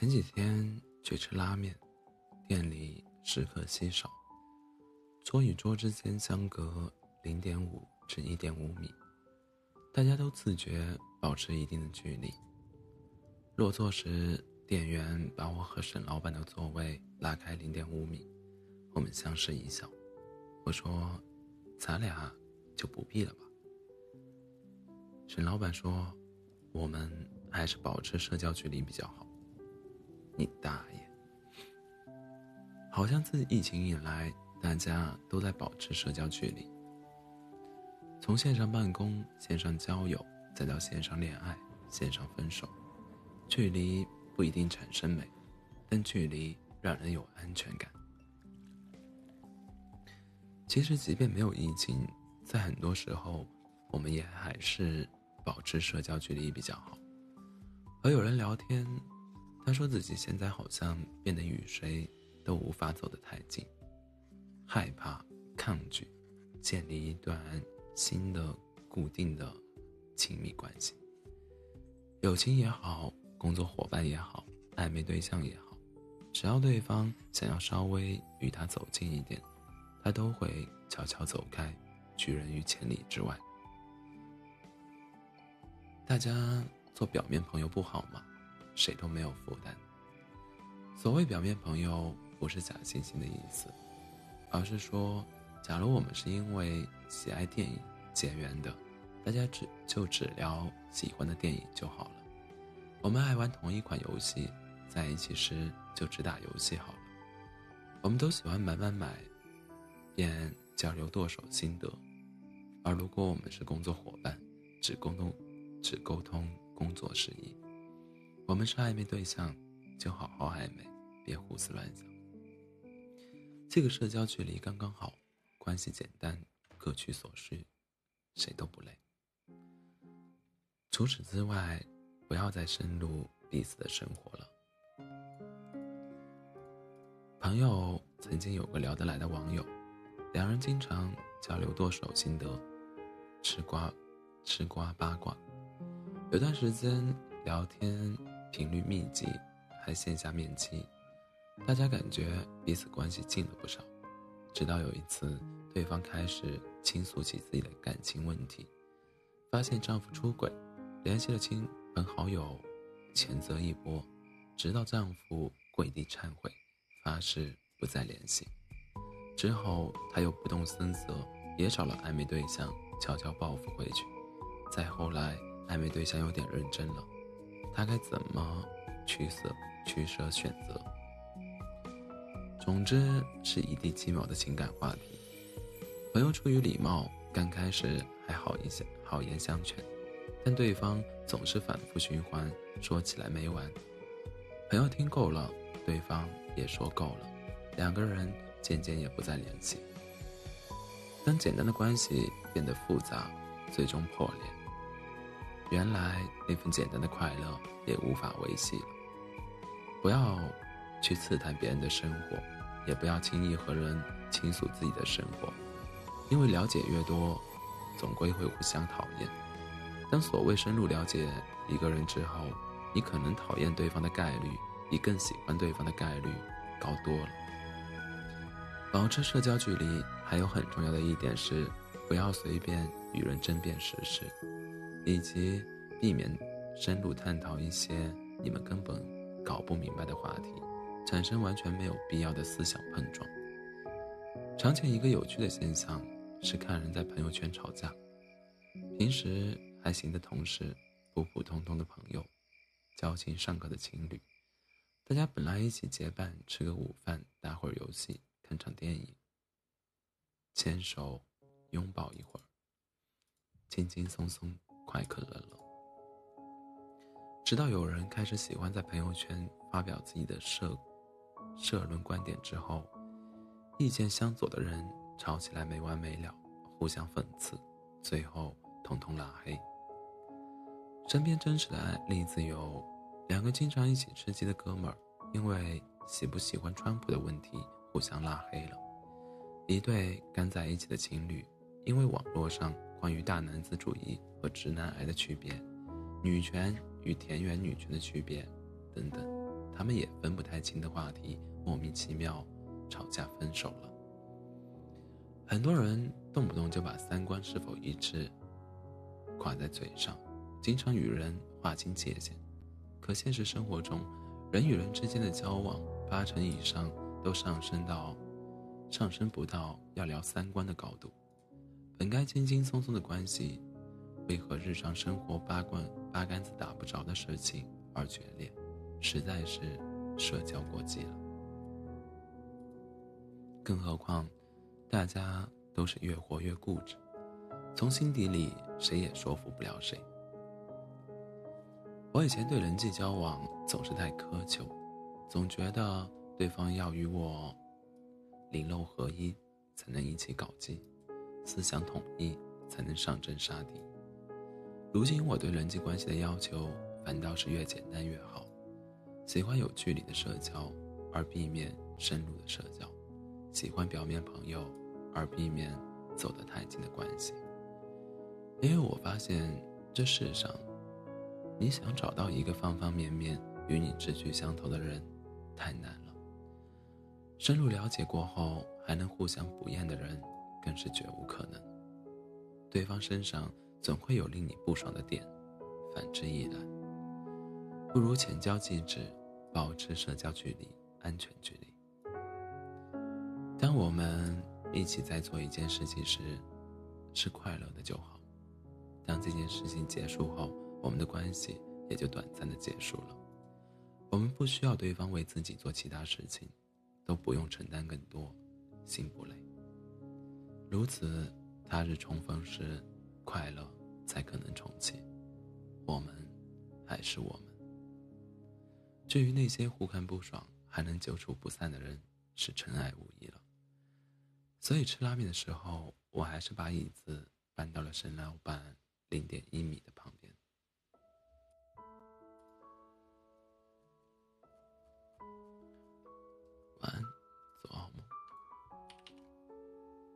前几天去吃拉面，店里食客稀少，桌与桌之间相隔零点五至一点五米，大家都自觉保持一定的距离。落座时，店员把我和沈老板的座位拉开零点五米，我们相视一笑。我说：“咱俩就不必了吧。”沈老板说：“我们还是保持社交距离比较好。”你大爷！好像自疫情以来，大家都在保持社交距离。从线上办公、线上交友，再到线上恋爱、线上分手，距离不一定产生美，但距离让人有安全感。其实，即便没有疫情，在很多时候，我们也还是保持社交距离比较好。和有人聊天。他说自己现在好像变得与谁都无法走得太近，害怕、抗拒建立一段新的、固定的亲密关系。友情也好，工作伙伴也好，暧昧对象也好，只要对方想要稍微与他走近一点，他都会悄悄走开，拒人于千里之外。大家做表面朋友不好吗？谁都没有负担。所谓表面朋友，不是假惺惺的意思，而是说，假如我们是因为喜爱电影结缘的，大家只就只聊喜欢的电影就好了。我们爱玩同一款游戏，在一起时就只打游戏好了。我们都喜欢买买买，便交流剁手心得。而如果我们是工作伙伴，只沟通只沟通工作事宜。我们是暧昧对象，就好好暧昧，别胡思乱想。这个社交距离刚刚好，关系简单，各取所需，谁都不累。除此之外，不要再深入彼此的生活了。朋友曾经有个聊得来的网友，两人经常交流剁手心得，吃瓜，吃瓜八卦。有段时间聊天。频率密集，还线下面基，大家感觉彼此关系近了不少。直到有一次，对方开始倾诉起自己的感情问题，发现丈夫出轨，联系了亲朋好友，谴责一波，直到丈夫跪地忏悔，发誓不再联系。之后，她又不动声色，也找了暧昧对象，悄悄报复回去。再后来，暧昧对象有点认真了。他该怎么取舍、取舍选择？总之是一地鸡毛的情感话题。朋友出于礼貌，刚开始还好一些，好言相劝，但对方总是反复循环，说起来没完。朋友听够了，对方也说够了，两个人渐渐也不再联系。当简单的关系变得复杂，最终破裂。原来那份简单的快乐也无法维系了。不要去刺探别人的生活，也不要轻易和人倾诉自己的生活，因为了解越多，总归会互相讨厌。当所谓深入了解一个人之后，你可能讨厌对方的概率比更喜欢对方的概率高多了。保持社交距离还有很重要的一点是，不要随便与人争辩时事。以及避免深入探讨一些你们根本搞不明白的话题，产生完全没有必要的思想碰撞。常见一个有趣的现象是看人在朋友圈吵架，平时还行的同事，普普通通的朋友，交情尚可的情侣，大家本来一起结伴吃个午饭，打会儿游戏，看场电影，牵手拥抱一会儿，轻轻松松。快可乐了。直到有人开始喜欢在朋友圈发表自己的社社论观点之后，意见相左的人吵起来没完没了，互相讽刺，最后统统拉黑。身边真实的案例子有：两个经常一起吃鸡的哥们儿，因为喜不喜欢川普的问题互相拉黑了；一对刚在一起的情侣，因为网络上。关于大男子主义和直男癌的区别，女权与田园女权的区别等等，他们也分不太清的话题，莫名其妙吵架分手了。很多人动不动就把三观是否一致挂在嘴上，经常与人划清界限。可现实生活中，人与人之间的交往，八成以上都上升到上升不到要聊三观的高度。本该轻轻松松的关系，为何日常生活八棍八竿子打不着的事情而决裂？实在是社交过激了。更何况，大家都是越活越固执，从心底里谁也说服不了谁。我以前对人际交往总是太苛求，总觉得对方要与我灵肉合一，才能一起搞基，思想统一才能上阵杀敌。如今我对人际关系的要求反倒是越简单越好，喜欢有距离的社交，而避免深入的社交；喜欢表面朋友，而避免走得太近的关系。因为我发现这世上。你想找到一个方方面面与你志趣相投的人，太难了。深入了解过后还能互相不厌的人，更是绝无可能。对方身上总会有令你不爽的点，反之亦然。不如浅交即止，保持社交距离，安全距离。当我们一起在做一件事情时，是快乐的就好。当这件事情结束后，我们的关系也就短暂的结束了。我们不需要对方为自己做其他事情，都不用承担更多，心不累。如此，他日重逢时，快乐才可能重启。我们，还是我们。至于那些互看不爽还能久处不散的人，是尘埃无疑了。所以吃拉面的时候，我还是把椅子搬到了沈老板零点一米的旁。